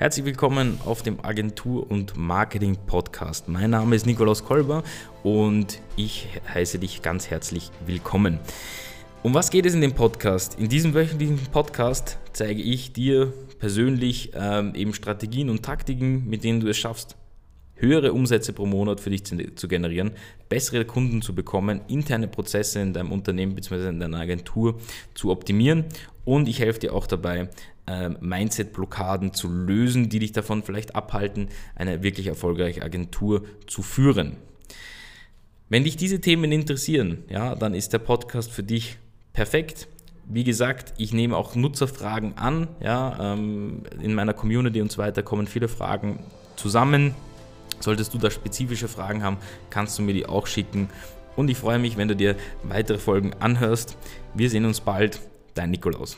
Herzlich willkommen auf dem Agentur- und Marketing-Podcast. Mein Name ist Nikolaus Kolber und ich heiße dich ganz herzlich willkommen. Um was geht es in dem Podcast? In diesem wöchentlichen Podcast zeige ich dir persönlich ähm, eben Strategien und Taktiken, mit denen du es schaffst, höhere Umsätze pro Monat für dich zu, zu generieren, bessere Kunden zu bekommen, interne Prozesse in deinem Unternehmen bzw. in deiner Agentur zu optimieren und ich helfe dir auch dabei, ähm, Mindset-Blockaden zu lösen, die dich davon vielleicht abhalten, eine wirklich erfolgreiche Agentur zu führen. Wenn dich diese Themen interessieren, ja, dann ist der Podcast für dich perfekt. Wie gesagt, ich nehme auch Nutzerfragen an. Ja, ähm, in meiner Community und so weiter kommen viele Fragen zusammen. Solltest du da spezifische Fragen haben, kannst du mir die auch schicken. Und ich freue mich, wenn du dir weitere Folgen anhörst. Wir sehen uns bald. Tan Nicolás.